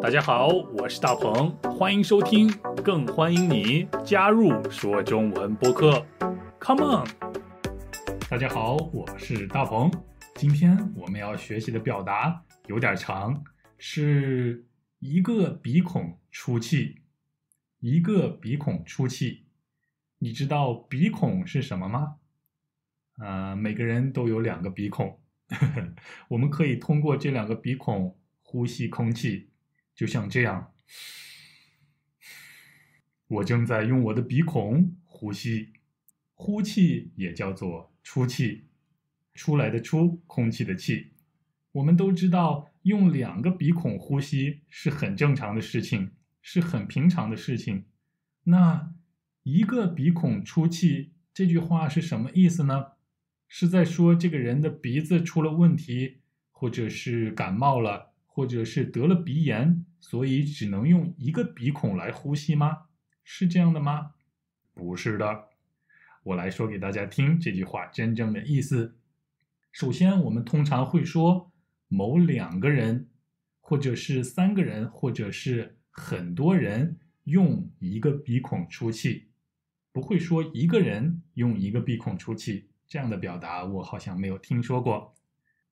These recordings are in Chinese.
大家好，我是大鹏，欢迎收听，更欢迎你加入说中文播客。Come on！大家好，我是大鹏。今天我们要学习的表达有点长，是一个鼻孔出气，一个鼻孔出气。你知道鼻孔是什么吗？呃，每个人都有两个鼻孔，我们可以通过这两个鼻孔呼吸空气。就像这样，我正在用我的鼻孔呼吸，呼气也叫做出气，出来的出，空气的气。我们都知道，用两个鼻孔呼吸是很正常的事情，是很平常的事情。那一个鼻孔出气这句话是什么意思呢？是在说这个人的鼻子出了问题，或者是感冒了？或者是得了鼻炎，所以只能用一个鼻孔来呼吸吗？是这样的吗？不是的。我来说给大家听这句话真正的意思。首先，我们通常会说某两个人，或者是三个人，或者是很多人用一个鼻孔出气，不会说一个人用一个鼻孔出气。这样的表达我好像没有听说过。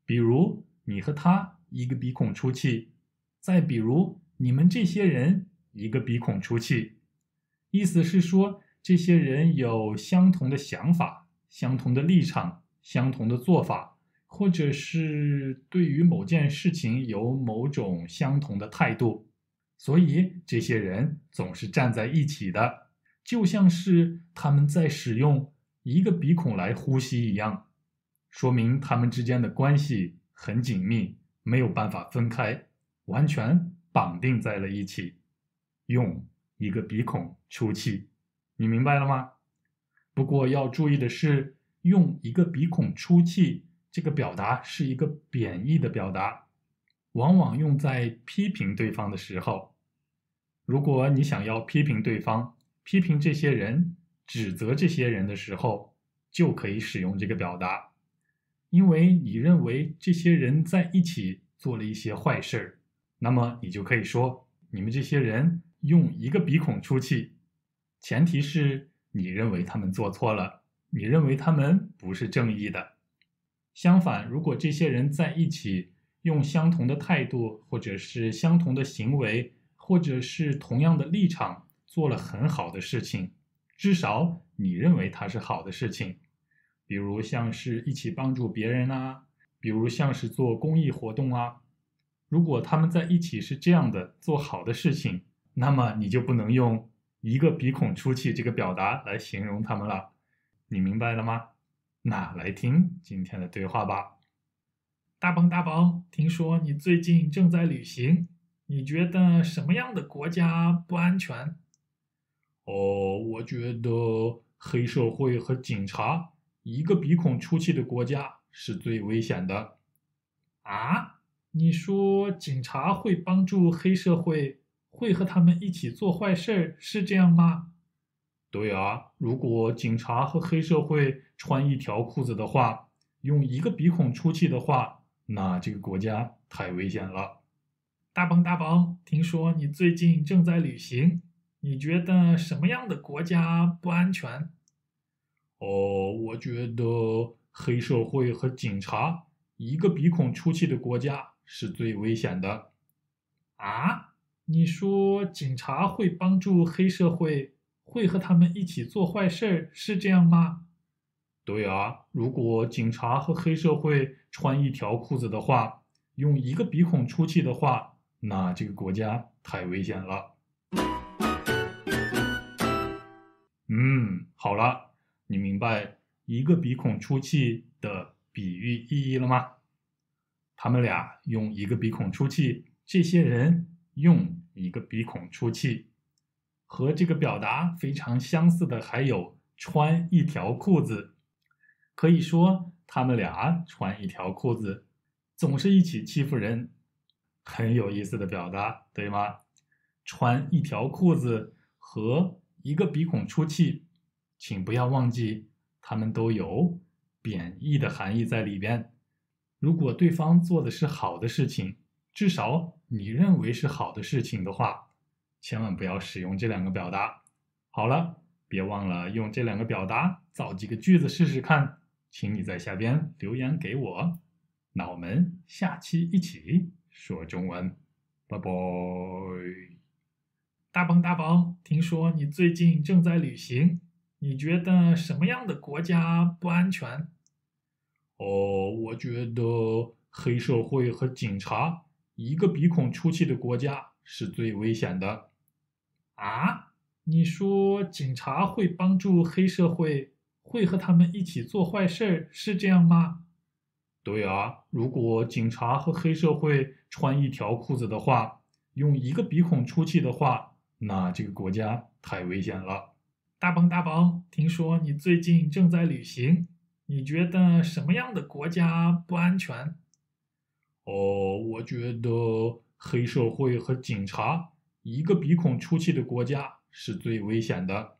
比如你和他。一个鼻孔出气，再比如你们这些人一个鼻孔出气，意思是说这些人有相同的想法、相同的立场、相同的做法，或者是对于某件事情有某种相同的态度，所以这些人总是站在一起的，就像是他们在使用一个鼻孔来呼吸一样，说明他们之间的关系很紧密。没有办法分开，完全绑定在了一起，用一个鼻孔出气，你明白了吗？不过要注意的是，用一个鼻孔出气这个表达是一个贬义的表达，往往用在批评对方的时候。如果你想要批评对方、批评这些人、指责这些人的时候，就可以使用这个表达。因为你认为这些人在一起做了一些坏事儿，那么你就可以说你们这些人用一个鼻孔出气。前提是你认为他们做错了，你认为他们不是正义的。相反，如果这些人在一起用相同的态度，或者是相同的行为，或者是同样的立场，做了很好的事情，至少你认为它是好的事情。比如像是一起帮助别人啊，比如像是做公益活动啊，如果他们在一起是这样的做好的事情，那么你就不能用一个鼻孔出气这个表达来形容他们了，你明白了吗？那来听今天的对话吧。大鹏大鹏，听说你最近正在旅行，你觉得什么样的国家不安全？哦，我觉得黑社会和警察。一个鼻孔出气的国家是最危险的，啊？你说警察会帮助黑社会，会和他们一起做坏事，是这样吗？对啊，如果警察和黑社会穿一条裤子的话，用一个鼻孔出气的话，那这个国家太危险了。大鹏大鹏，听说你最近正在旅行，你觉得什么样的国家不安全？哦，我觉得黑社会和警察一个鼻孔出气的国家是最危险的。啊？你说警察会帮助黑社会，会和他们一起做坏事，是这样吗？对啊，如果警察和黑社会穿一条裤子的话，用一个鼻孔出气的话，那这个国家太危险了。嗯，好了。你明白一个鼻孔出气的比喻意义了吗？他们俩用一个鼻孔出气，这些人用一个鼻孔出气，和这个表达非常相似的还有穿一条裤子。可以说他们俩穿一条裤子，总是一起欺负人，很有意思的表达，对吗？穿一条裤子和一个鼻孔出气。请不要忘记，他们都有贬义的含义在里边。如果对方做的是好的事情，至少你认为是好的事情的话，千万不要使用这两个表达。好了，别忘了用这两个表达造几个句子试试看，请你在下边留言给我。那我们下期一起说中文，拜拜。大鹏大鹏，听说你最近正在旅行，你觉得什么样的国家不安全？哦，我觉得黑社会和警察一个鼻孔出气的国家是最危险的。啊？你说警察会帮助黑社会，会和他们一起做坏事儿，是这样吗？对啊，如果警察和黑社会穿一条裤子的话，用一个鼻孔出气的话。那这个国家太危险了。大鹏大鹏，听说你最近正在旅行，你觉得什么样的国家不安全？哦，我觉得黑社会和警察一个鼻孔出气的国家是最危险的。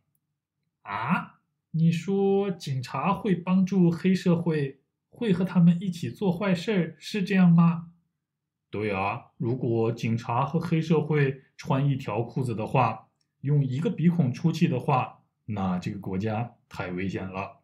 啊？你说警察会帮助黑社会，会和他们一起做坏事，是这样吗？对啊，如果警察和黑社会穿一条裤子的话，用一个鼻孔出气的话，那这个国家太危险了。